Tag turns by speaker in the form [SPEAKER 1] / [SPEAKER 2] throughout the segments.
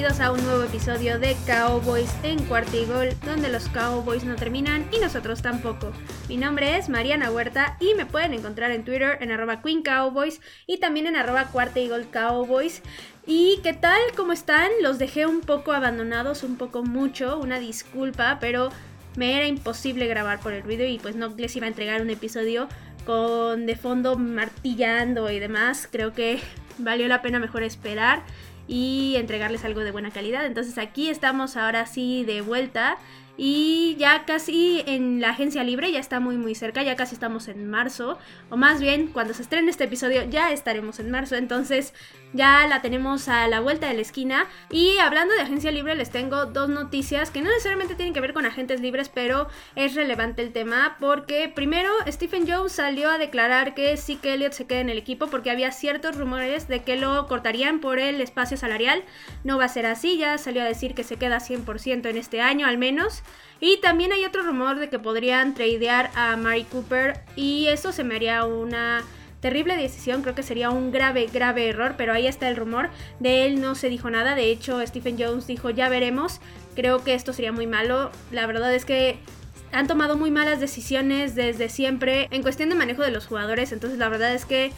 [SPEAKER 1] bienvenidos a un nuevo episodio de Cowboys en Cuarta y Gol, donde los Cowboys no terminan y nosotros tampoco. Mi nombre es Mariana Huerta y me pueden encontrar en Twitter en arroba Queen y también en arroba y Gol Cowboys. ¿Y qué tal? ¿Cómo están? Los dejé un poco abandonados, un poco mucho, una disculpa, pero me era imposible grabar por el ruido y pues no les iba a entregar un episodio con de fondo martillando y demás. Creo que valió la pena mejor esperar y entregarles algo de buena calidad. Entonces aquí estamos ahora sí de vuelta y ya casi en la agencia libre, ya está muy muy cerca, ya casi estamos en marzo, o más bien cuando se estrene este episodio ya estaremos en marzo, entonces ya la tenemos a la vuelta de la esquina. Y hablando de agencia libre, les tengo dos noticias que no necesariamente tienen que ver con agentes libres, pero es relevante el tema porque primero Stephen Jones salió a declarar que sí que Elliot se queda en el equipo porque había ciertos rumores de que lo cortarían por el espacio salarial. No va a ser así, ya salió a decir que se queda 100% en este año al menos. Y también hay otro rumor de que podrían tradear a Mari Cooper y eso se me haría una terrible decisión, creo que sería un grave, grave error, pero ahí está el rumor. De él no se dijo nada, de hecho Stephen Jones dijo ya veremos, creo que esto sería muy malo. La verdad es que han tomado muy malas decisiones desde siempre en cuestión de manejo de los jugadores, entonces la verdad es que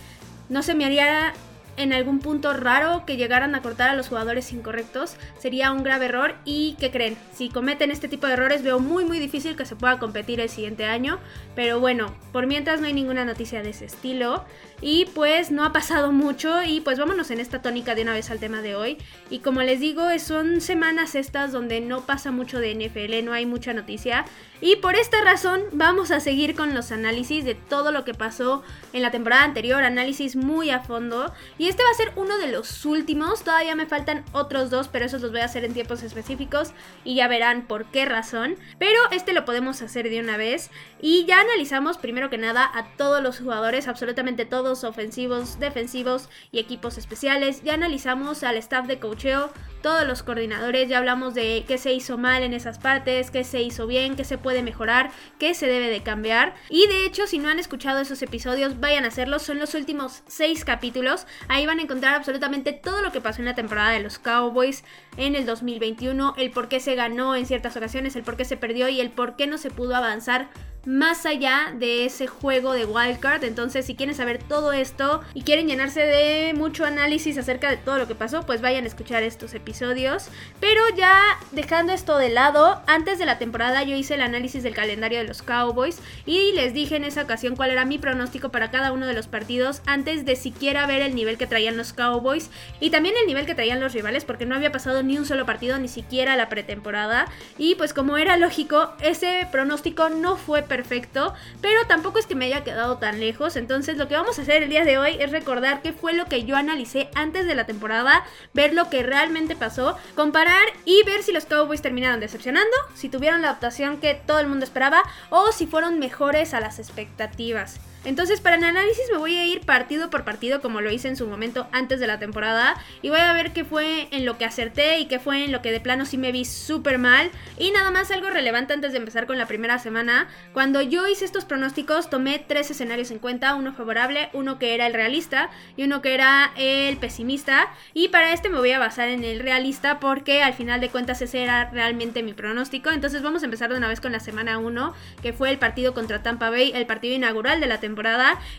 [SPEAKER 1] no se me haría en algún punto raro que llegaran a cortar a los jugadores incorrectos sería un grave error. Y que creen si cometen este tipo de errores veo muy muy difícil que se pueda competir el siguiente año. Pero bueno por mientras no hay ninguna noticia de ese estilo y pues no ha pasado mucho y pues vámonos en esta tónica de una vez al tema de hoy. Y como les digo, son semanas estas donde no pasa mucho de NFL, no hay mucha noticia. Y por esta razón vamos a seguir con los análisis de todo lo que pasó en la temporada anterior, análisis muy a fondo. Y este va a ser uno de los últimos, todavía me faltan otros dos, pero esos los voy a hacer en tiempos específicos y ya verán por qué razón. Pero este lo podemos hacer de una vez. Y ya analizamos primero que nada a todos los jugadores, absolutamente todos ofensivos, defensivos y equipos especiales. Ya analizamos al staff de cocheo, todos los coordinadores, ya hablamos de qué se hizo mal en esas partes, qué se hizo bien, qué se puede mejorar, qué se debe de cambiar. Y de hecho, si no han escuchado esos episodios, vayan a hacerlos. Son los últimos seis capítulos. Ahí van a encontrar absolutamente todo lo que pasó en la temporada de los Cowboys en el 2021, el por qué se ganó en ciertas ocasiones, el por qué se perdió y el por qué no se pudo avanzar más allá de ese juego de wildcard. Entonces, si quieren saber todo esto y quieren llenarse de mucho análisis acerca de todo lo que pasó, pues vayan a escuchar estos episodios. Pero ya dejando esto de lado, antes de la temporada yo hice el análisis del calendario de los Cowboys y les dije en esa ocasión cuál era mi pronóstico para cada uno de los partidos antes de siquiera ver el nivel que traían los Cowboys y también el nivel que traían los rivales porque no había pasado ni un solo partido, ni siquiera la pretemporada. Y pues como era lógico, ese pronóstico no fue perfecto, pero tampoco es que me haya quedado tan lejos. Entonces lo que vamos a hacer el día de hoy es recordar qué fue lo que yo analicé antes de la temporada, ver lo que realmente pasó, comparar y ver si los Cowboys terminaron decepcionando, si tuvieron la adaptación que todo el mundo esperaba o si fueron mejores a las expectativas. Entonces, para el análisis me voy a ir partido por partido como lo hice en su momento antes de la temporada y voy a ver qué fue en lo que acerté y qué fue en lo que de plano sí me vi súper mal. Y nada más algo relevante antes de empezar con la primera semana. Cuando yo hice estos pronósticos tomé tres escenarios en cuenta, uno favorable, uno que era el realista y uno que era el pesimista. Y para este me voy a basar en el realista porque al final de cuentas ese era realmente mi pronóstico. Entonces vamos a empezar de una vez con la semana 1, que fue el partido contra Tampa Bay, el partido inaugural de la temporada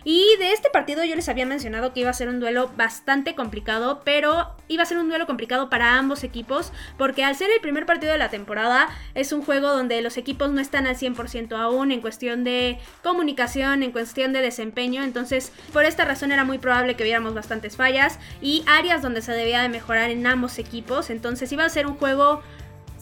[SPEAKER 1] y de este partido yo les había mencionado que iba a ser un duelo bastante complicado, pero iba a ser un duelo complicado para ambos equipos, porque al ser el primer partido de la temporada, es un juego donde los equipos no están al 100% aún en cuestión de comunicación, en cuestión de desempeño. Entonces, por esta razón era muy probable que viéramos bastantes fallas y áreas donde se debía de mejorar en ambos equipos. Entonces, iba a ser un juego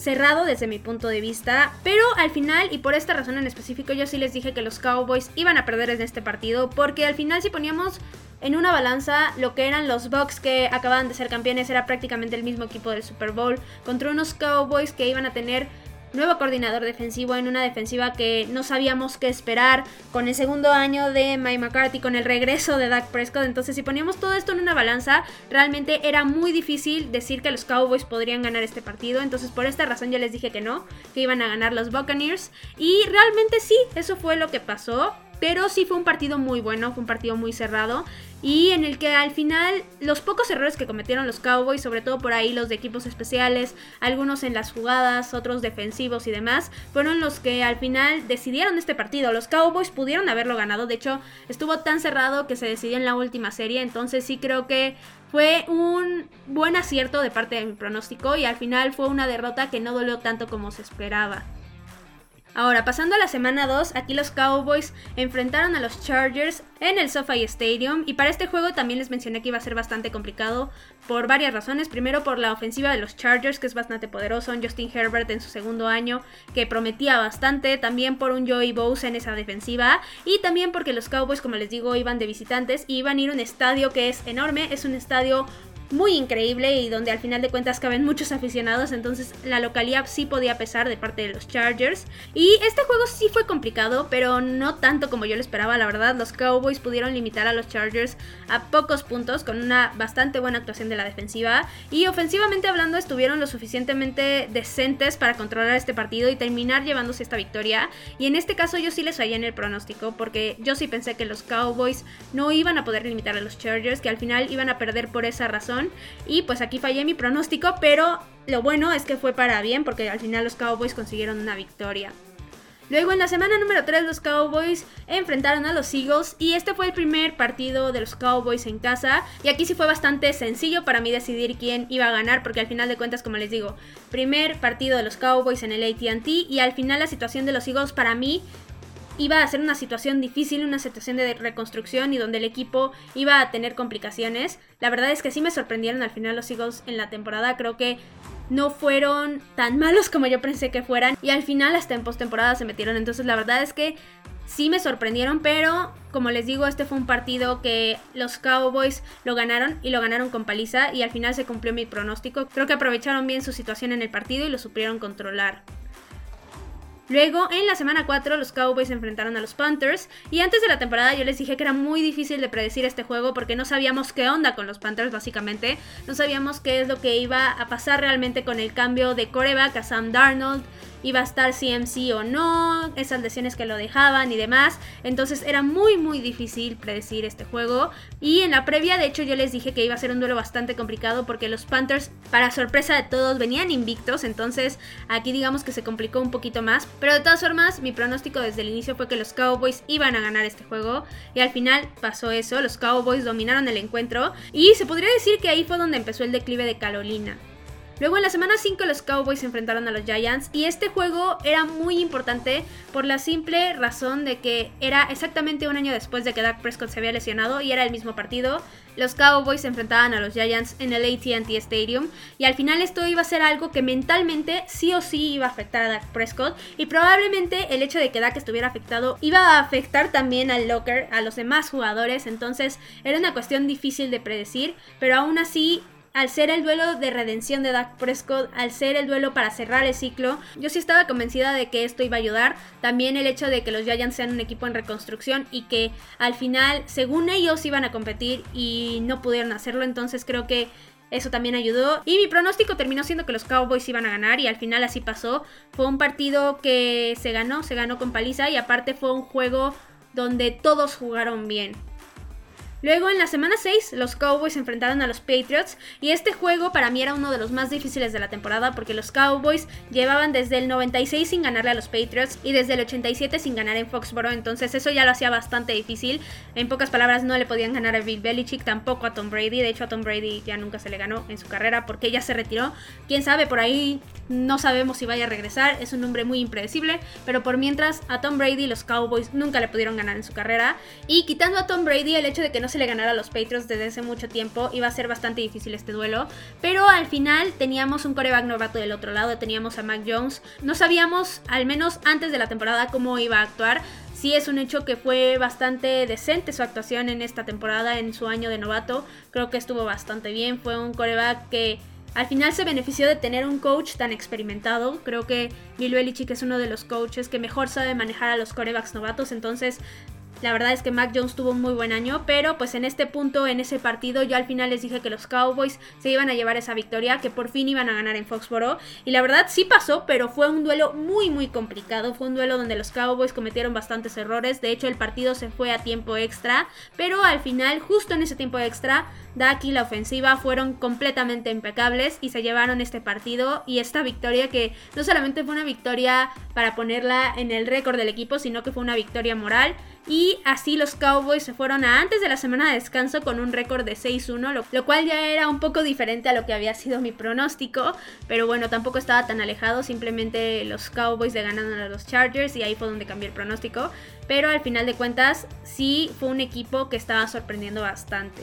[SPEAKER 1] cerrado desde mi punto de vista, pero al final y por esta razón en específico yo sí les dije que los Cowboys iban a perder en este partido porque al final si poníamos en una balanza lo que eran los Bucks que acababan de ser campeones era prácticamente el mismo equipo del Super Bowl contra unos Cowboys que iban a tener nuevo coordinador defensivo en una defensiva que no sabíamos qué esperar, con el segundo año de Mike McCarthy, con el regreso de Dak Prescott. Entonces, si poníamos todo esto en una balanza, realmente era muy difícil decir que los Cowboys podrían ganar este partido. Entonces, por esta razón, ya les dije que no, que iban a ganar los Buccaneers. Y realmente sí, eso fue lo que pasó. Pero sí fue un partido muy bueno, fue un partido muy cerrado y en el que al final los pocos errores que cometieron los Cowboys, sobre todo por ahí los de equipos especiales, algunos en las jugadas, otros defensivos y demás, fueron los que al final decidieron este partido. Los Cowboys pudieron haberlo ganado, de hecho estuvo tan cerrado que se decidió en la última serie, entonces sí creo que fue un buen acierto de parte de mi pronóstico y al final fue una derrota que no dolió tanto como se esperaba. Ahora, pasando a la semana 2, aquí los Cowboys enfrentaron a los Chargers en el SoFi Stadium. Y para este juego también les mencioné que iba a ser bastante complicado por varias razones. Primero por la ofensiva de los Chargers que es bastante poderoso, en Justin Herbert en su segundo año que prometía bastante, también por un Joey Bosa en esa defensiva. Y también porque los Cowboys como les digo iban de visitantes y iban a ir a un estadio que es enorme, es un estadio muy increíble y donde al final de cuentas caben muchos aficionados, entonces la localidad sí podía pesar de parte de los Chargers. Y este juego sí fue complicado, pero no tanto como yo lo esperaba, la verdad. Los Cowboys pudieron limitar a los Chargers a pocos puntos con una bastante buena actuación de la defensiva y ofensivamente hablando estuvieron lo suficientemente decentes para controlar este partido y terminar llevándose esta victoria. Y en este caso yo sí les fallé en el pronóstico porque yo sí pensé que los Cowboys no iban a poder limitar a los Chargers, que al final iban a perder por esa razón y pues aquí fallé mi pronóstico, pero lo bueno es que fue para bien porque al final los Cowboys consiguieron una victoria. Luego en la semana número 3 los Cowboys enfrentaron a los Eagles y este fue el primer partido de los Cowboys en casa y aquí sí fue bastante sencillo para mí decidir quién iba a ganar porque al final de cuentas como les digo, primer partido de los Cowboys en el ATT y al final la situación de los Eagles para mí iba a ser una situación difícil, una situación de reconstrucción y donde el equipo iba a tener complicaciones. La verdad es que sí me sorprendieron al final los Eagles en la temporada. Creo que no fueron tan malos como yo pensé que fueran. Y al final hasta en postemporada se metieron. Entonces la verdad es que sí me sorprendieron. Pero como les digo, este fue un partido que los Cowboys lo ganaron y lo ganaron con paliza. Y al final se cumplió mi pronóstico. Creo que aprovecharon bien su situación en el partido y lo supieron controlar. Luego, en la semana 4, los Cowboys se enfrentaron a los Panthers. Y antes de la temporada yo les dije que era muy difícil de predecir este juego porque no sabíamos qué onda con los Panthers, básicamente. No sabíamos qué es lo que iba a pasar realmente con el cambio de coreback a Sam Darnold iba a estar CMC o no, esas lesiones que lo dejaban y demás. Entonces era muy muy difícil predecir este juego. Y en la previa, de hecho, yo les dije que iba a ser un duelo bastante complicado porque los Panthers, para sorpresa de todos, venían invictos. Entonces aquí digamos que se complicó un poquito más. Pero de todas formas, mi pronóstico desde el inicio fue que los Cowboys iban a ganar este juego. Y al final pasó eso, los Cowboys dominaron el encuentro. Y se podría decir que ahí fue donde empezó el declive de Carolina. Luego en la semana 5 los Cowboys se enfrentaron a los Giants y este juego era muy importante por la simple razón de que era exactamente un año después de que Dak Prescott se había lesionado y era el mismo partido. Los Cowboys se enfrentaban a los Giants en el ATT Stadium y al final esto iba a ser algo que mentalmente sí o sí iba a afectar a Dak Prescott y probablemente el hecho de que Dak estuviera afectado iba a afectar también al Locker, a los demás jugadores, entonces era una cuestión difícil de predecir, pero aún así al ser el duelo de redención de Dak Prescott, al ser el duelo para cerrar el ciclo, yo sí estaba convencida de que esto iba a ayudar. También el hecho de que los Giants sean un equipo en reconstrucción y que al final, según ellos, iban a competir y no pudieron hacerlo, entonces creo que eso también ayudó. Y mi pronóstico terminó siendo que los Cowboys iban a ganar y al final así pasó. Fue un partido que se ganó, se ganó con paliza y aparte fue un juego donde todos jugaron bien. Luego en la semana 6 los Cowboys se enfrentaron a los Patriots y este juego para mí era uno de los más difíciles de la temporada porque los Cowboys llevaban desde el 96 sin ganarle a los Patriots y desde el 87 sin ganar en Foxborough, entonces eso ya lo hacía bastante difícil. En pocas palabras no le podían ganar a Bill Belichick, tampoco a Tom Brady, de hecho a Tom Brady ya nunca se le ganó en su carrera porque ya se retiró. Quién sabe, por ahí no sabemos si vaya a regresar, es un hombre muy impredecible, pero por mientras a Tom Brady los Cowboys nunca le pudieron ganar en su carrera y quitando a Tom Brady el hecho de que no se le ganara a los Patriots desde hace mucho tiempo. Iba a ser bastante difícil este duelo. Pero al final teníamos un coreback novato del otro lado. Teníamos a Mac Jones. No sabíamos, al menos antes de la temporada, cómo iba a actuar. Sí es un hecho que fue bastante decente su actuación en esta temporada, en su año de novato. Creo que estuvo bastante bien. Fue un coreback que al final se benefició de tener un coach tan experimentado. Creo que Bill Belichick es uno de los coaches que mejor sabe manejar a los corebacks novatos. Entonces La verdad es que Mac Jones tuvo un muy buen año, pero pues en este punto, en ese partido, yo al final les dije que los Cowboys se iban a llevar esa victoria, que por fin iban a ganar en Foxboro. Y la verdad sí pasó, pero fue un duelo muy muy complicado. Fue un duelo donde los Cowboys cometieron bastantes errores. De hecho, el partido se fue a tiempo extra, pero al final, justo en ese tiempo extra, Dak y la ofensiva fueron completamente impecables y se llevaron este partido y esta victoria que no solamente fue una victoria para ponerla en el récord del equipo, sino que fue una victoria moral. Y así los Cowboys se fueron a antes de la semana de descanso con un récord de 6-1, lo, cual ya era un poco diferente a lo que había sido mi pronóstico. Pero bueno, tampoco estaba tan alejado, simplemente los Cowboys le ganaron a los Chargers y ahí fue donde cambié el pronóstico. Pero al final de cuentas sí fue un equipo que estaba sorprendiendo bastante.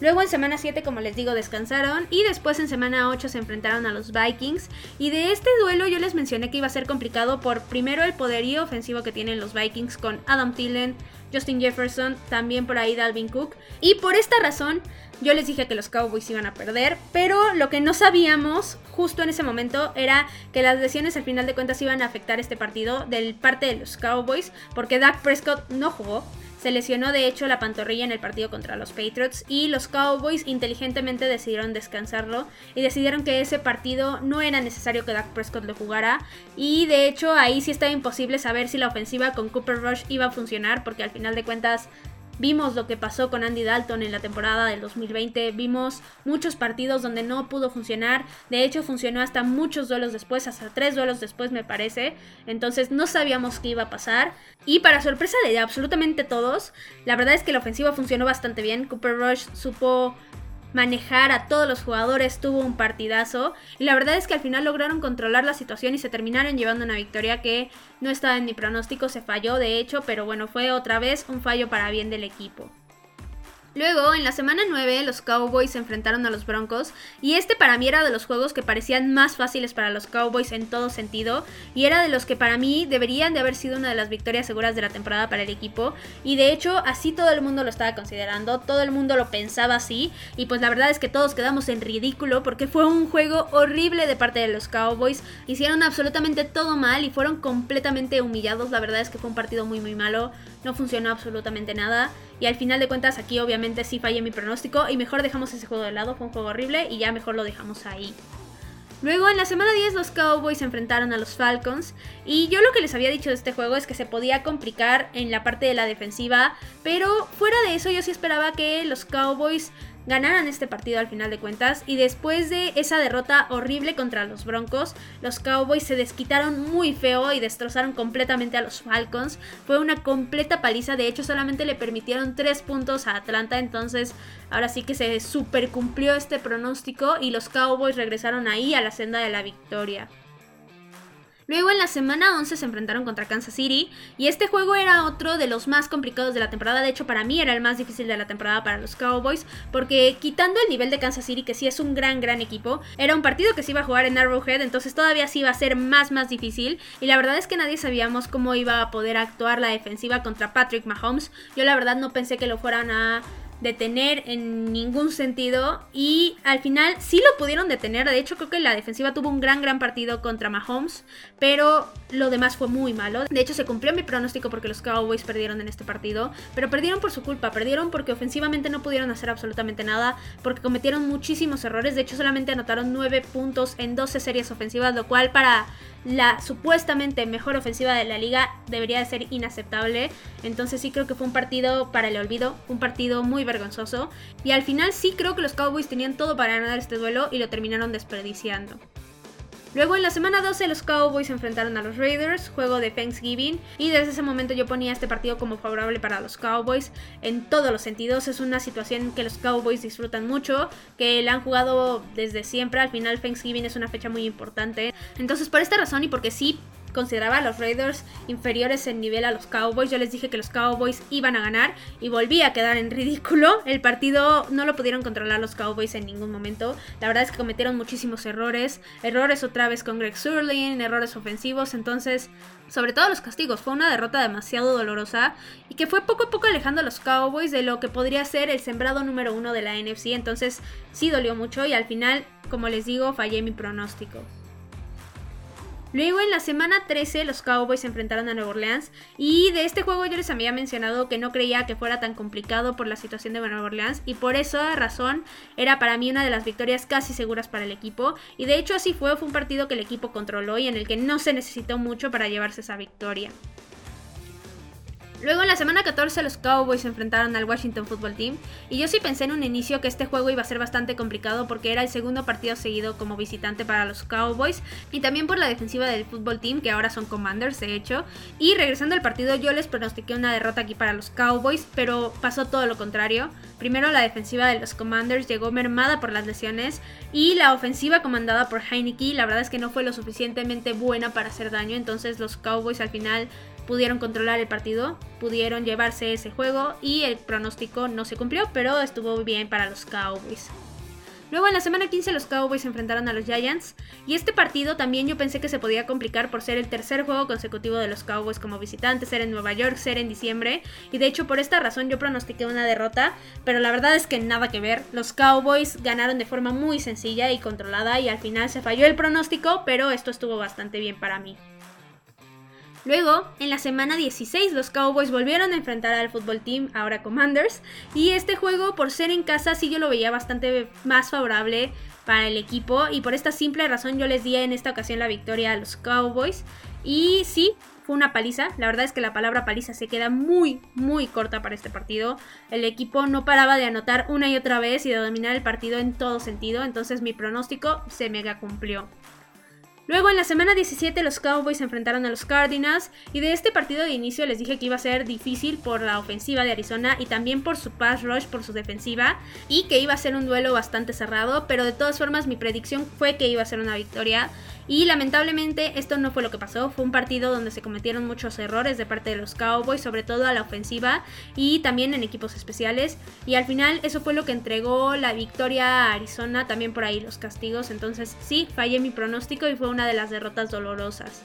[SPEAKER 1] Luego en semana 7, como les digo, descansaron y después en semana 8 se enfrentaron a los Vikings. Y de este duelo yo les mencioné que iba a ser complicado por primero el poderío ofensivo que tienen los Vikings con Adam Thielen, Justin Jefferson, también por ahí Dalvin Cook. Y por esta razón yo les dije que los Cowboys iban a perder, pero lo que no sabíamos justo en ese momento era que las lesiones al final de cuentas iban a afectar este partido del parte de los Cowboys, porque Dak Prescott no jugó. Se lesionó de hecho la pantorrilla en el partido contra los Patriots y los Cowboys inteligentemente decidieron descansarlo y decidieron que ese partido no era necesario que Dak Prescott lo jugara. Y de hecho ahí sí estaba imposible saber si la ofensiva con Cooper Rush iba a funcionar porque al final de cuentas Vimos lo que pasó con Andy Dalton en la temporada del 2020, vimos muchos partidos donde no pudo funcionar, de hecho funcionó hasta muchos duelos después, hasta tres duelos después me parece, entonces no sabíamos qué iba a pasar y para sorpresa de absolutamente todos, la verdad es que la ofensiva funcionó bastante bien, Cooper Rush supo manejar a todos los jugadores, tuvo un partidazo y la verdad es que al final lograron controlar la situación y se terminaron llevando una victoria que no estaba en mi pronóstico, se falló de hecho, pero bueno, fue otra vez un fallo para bien del equipo. Luego, en la semana 9, los Cowboys se enfrentaron a los Broncos y este para mí era de los juegos que parecían más fáciles para los Cowboys en todo sentido y era de los que para mí deberían de haber sido una de las victorias seguras de la temporada para el equipo y de hecho así todo el mundo lo estaba considerando, todo el mundo lo pensaba así y pues la verdad es que todos quedamos en ridículo porque fue un juego horrible de parte de los Cowboys, hicieron absolutamente todo mal y fueron completamente humillados, la verdad es que fue un partido muy muy malo, no funcionó absolutamente nada. Y al final de cuentas aquí obviamente sí fallé mi pronóstico. Y mejor dejamos ese juego de lado, fue un juego horrible y ya mejor lo dejamos ahí. Luego en la semana 10 los Cowboys se enfrentaron a los Falcons. Y yo lo que les había dicho de este juego es que se podía complicar en la parte de la defensiva, pero fuera de eso yo sí esperaba que los Cowboys ganaran este partido al final de cuentas y después de esa derrota horrible contra los Broncos, los Cowboys se desquitaron muy feo y destrozaron completamente a los Falcons. Fue una completa paliza, de hecho solamente le permitieron 3 puntos a Atlanta, entonces ahora sí que se super cumplió este pronóstico y los Cowboys regresaron ahí a la senda de la victoria. Luego en la semana 11 se enfrentaron contra Kansas City y este juego era otro de los más complicados de la temporada. De hecho, para mí era el más difícil de la temporada para los Cowboys porque quitando el nivel de Kansas City, que sí es un gran, gran equipo, era un partido que se iba a jugar en Arrowhead, entonces todavía sí iba a ser más, más difícil. Y la verdad es que nadie sabíamos cómo iba a poder actuar la defensiva contra Patrick Mahomes. Yo la verdad no pensé que lo fueran a detener en ningún sentido y al final sí lo pudieron detener. De hecho, creo que la defensiva tuvo un gran, gran partido contra Mahomes, pero lo demás fue muy malo. De hecho, se cumplió mi pronóstico porque los Cowboys perdieron en este partido, pero perdieron por su culpa, perdieron porque ofensivamente no pudieron hacer absolutamente nada, porque cometieron muchísimos errores. De hecho, solamente anotaron 9 puntos en 12 series ofensivas, lo cual para la supuestamente mejor ofensiva de la liga debería de ser inaceptable. Entonces sí creo que fue un partido para el olvido, un partido muy vergonzoso. Y al final sí creo que los Cowboys tenían todo para ganar este duelo y lo terminaron desperdiciando. Luego en la semana 12 los Cowboys se enfrentaron a los Raiders, juego de Thanksgiving, y desde ese momento yo ponía este partido como favorable para los Cowboys en todos los sentidos. Es una situación que los Cowboys disfrutan mucho, que la han jugado desde siempre. Al final Thanksgiving es una fecha muy importante. Entonces por esta razón y porque sí consideraba a los Raiders inferiores en nivel a los Cowboys. Yo les dije que los Cowboys iban a ganar y volví a quedar en ridículo. El partido no lo pudieron controlar los Cowboys en ningún momento. La verdad es que cometieron muchísimos errores. Errores otra vez con Greg Surlin, errores ofensivos. Entonces, sobre todo los castigos. Fue una derrota demasiado dolorosa y que fue poco a poco alejando a los Cowboys de lo que podría ser el sembrado número uno de la NFC. Entonces, sí dolió mucho y al final, como les digo, fallé mi pronóstico. Luego en la semana 13 los Cowboys se enfrentaron a Nueva Orleans y de este juego yo les había mencionado que no creía que fuera tan complicado por la situación de Nueva Orleans y por esa razón era para mí una de las victorias casi seguras para el equipo y de hecho así fue, fue un partido que el equipo controló y en el que no se necesitó mucho para llevarse esa victoria. Luego en la semana 14 los Cowboys se enfrentaron al Washington Football Team. Y yo sí pensé en un inicio que este juego iba a ser bastante complicado porque era el segundo partido seguido como visitante para los Cowboys y también por la defensiva del Football Team que ahora son Commanders de hecho. Y regresando al partido yo les pronostiqué una derrota aquí para los Cowboys pero pasó todo lo contrario. Primero la defensiva de los Commanders llegó mermada por las lesiones y la ofensiva comandada por Heineke la verdad es que no fue lo suficientemente buena para hacer daño. Entonces los Cowboys al final pudieron controlar el partido, pudieron llevarse ese juego y el pronóstico no se cumplió, pero estuvo bien para los Cowboys. Luego en la semana 15 los Cowboys enfrentaron a los Giants y este partido también yo pensé que se podía complicar por ser el tercer juego consecutivo de los Cowboys como visitantes, ser en Nueva York, ser en diciembre y de hecho por esta razón yo pronostiqué una derrota, pero la verdad es que nada que ver, los Cowboys ganaron de forma muy sencilla y controlada y al final se falló el pronóstico, pero esto estuvo bastante bien para mí. Luego, en la semana 16, los Cowboys volvieron a enfrentar al Football Team, ahora Commanders, y este juego, por ser en casa, sí yo lo veía bastante más favorable para el equipo, y por esta simple razón yo les di en esta ocasión la victoria a los Cowboys, y sí, fue una paliza. La verdad es que la palabra paliza se queda muy, muy corta para este partido. El equipo no paraba de anotar una y otra vez y de dominar el partido en todo sentido. Entonces mi pronóstico se mega cumplió. Luego en la semana 17 los Cowboys se enfrentaron a los Cardinals y de este partido de inicio les dije que iba a ser difícil por la ofensiva de Arizona y también por su pass rush, por su defensiva y que iba a ser un duelo bastante cerrado, pero de todas formas mi predicción fue que iba a ser una victoria y lamentablemente esto no fue lo que pasó, fue un partido donde se cometieron muchos errores de parte de los Cowboys, sobre todo a la ofensiva y también en equipos especiales. Y al final eso fue lo que entregó la victoria a Arizona, también por ahí los castigos. Entonces sí, fallé mi pronóstico y fue una de las derrotas dolorosas.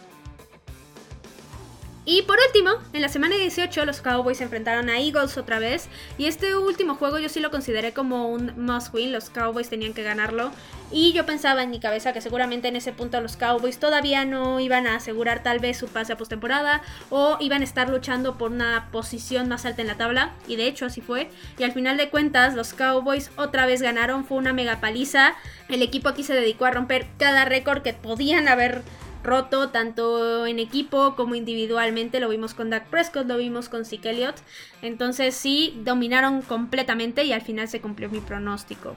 [SPEAKER 1] Y por último, en la semana 18 los Cowboys se enfrentaron a Eagles otra vez. Y este último juego yo sí lo consideré como un must win, los Cowboys tenían que ganarlo. Y yo pensaba en mi cabeza que seguramente en ese punto los Cowboys todavía no iban a asegurar tal vez su pase a postemporada o iban a estar luchando por una posición más alta en la tabla. Y de hecho así fue. Y al final de cuentas los Cowboys otra vez ganaron, fue una mega paliza, el equipo aquí se dedicó a romper cada récord que podían haber roto tanto en equipo como individualmente. Lo vimos con Dak Prescott, lo vimos con Zeke Elliott. Entonces sí, dominaron completamente y al final se cumplió mi pronóstico.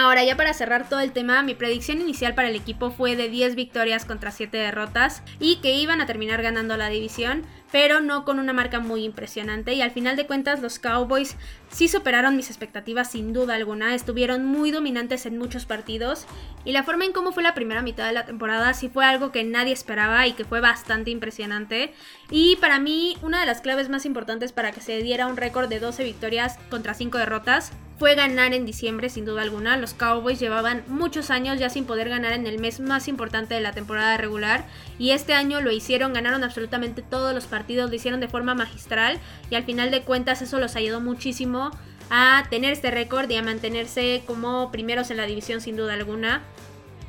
[SPEAKER 1] Ahora ya para cerrar todo el tema, mi predicción inicial para el equipo fue de 10 victorias contra 7 derrotas y que iban a terminar ganando la división, pero no con una marca muy impresionante. Y al final de cuentas los Cowboys sí superaron mis expectativas sin duda alguna, estuvieron muy dominantes en muchos partidos y la forma en cómo fue la primera mitad de la temporada sí fue algo que nadie esperaba y que fue bastante impresionante. Y para mí una de las claves más importantes para que se diera un récord de 12 victorias contra 5 derrotas fue ganar en diciembre sin duda alguna. Los Cowboys llevaban muchos años ya sin poder ganar en el mes más importante de la temporada regular y este año lo hicieron, ganaron absolutamente todos los partidos, lo hicieron de forma magistral y al final de cuentas eso los ayudó muchísimo a tener este récord y a mantenerse como primeros en la división sin duda alguna.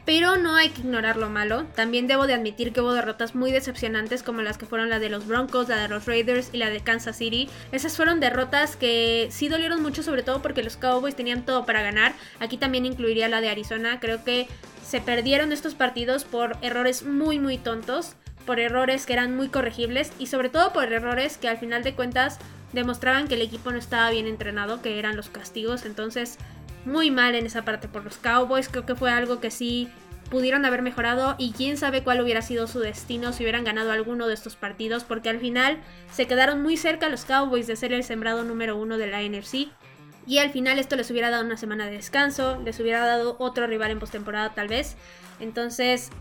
[SPEAKER 1] Pero no hay que ignorar lo malo. También debo de admitir que hubo derrotas muy decepcionantes como las que fueron la de los Broncos, la de los Raiders y la de Kansas City. Esas fueron derrotas que sí dolieron mucho sobre todo porque los Cowboys tenían todo para ganar. Aquí también incluiría la de Arizona. Creo que se perdieron estos partidos por errores muy muy tontos, por errores que eran muy corregibles y sobre todo por errores que al final de cuentas demostraban que el equipo no estaba bien entrenado, que eran los castigos. Entonces muy mal en esa parte por los Cowboys. Creo que fue algo que sí pudieron haber mejorado y quién sabe cuál hubiera sido su destino si hubieran ganado alguno de estos partidos porque al final se quedaron muy cerca los Cowboys de ser el sembrado número uno de la NFC y al final esto les hubiera dado una semana de descanso, les hubiera dado otro rival en postemporada tal vez. Entonces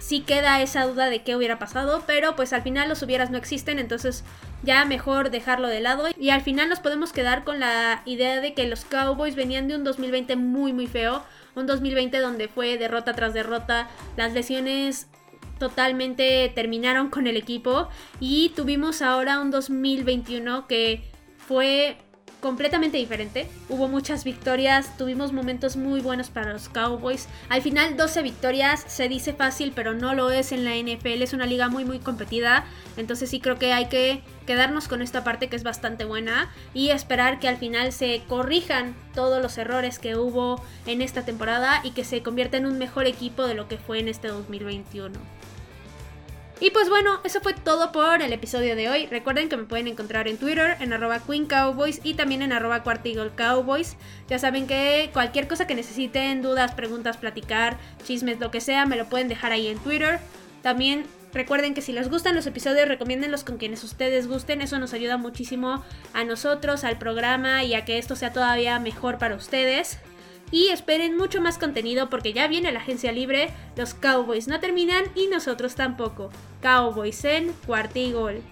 [SPEAKER 1] sí queda esa duda de qué hubiera pasado, pero pues al final los hubieras no existen, entonces ya mejor dejarlo de lado. Y al final nos podemos quedar con la idea de que los Cowboys venían de un 2020 muy muy feo, un 2020 donde fue derrota tras derrota, las lesiones totalmente terminaron con el equipo y tuvimos ahora un 2021 que fue completamente diferente. Hubo muchas victorias, tuvimos momentos muy buenos para los Cowboys. Al final 12 victorias se dice fácil, pero no lo es en la NFL. Es una liga muy muy competida. Entonces sí creo que hay que quedarnos con esta parte que es bastante buena y esperar que al final se corrijan todos los errores que hubo en esta temporada y que se convierta en un mejor equipo de lo que fue en este 2021. Y pues bueno, eso fue todo por el episodio de hoy. Recuerden que me pueden encontrar en Twitter, en arroba Queen Cowboys y también en arroba Cowboys. Ya saben que cualquier cosa que necesiten, dudas, preguntas, platicar, chismes, lo que sea, me lo pueden dejar ahí en Twitter. También recuerden que si les gustan los episodios, recomiéndenlos con quienes ustedes gusten. Eso nos ayuda muchísimo a nosotros, al programa y a que esto sea todavía mejor para ustedes. Y esperen mucho más contenido porque ya viene la agencia libre, los Cowboys no terminan y nosotros tampoco. Cowboys en cuartigol.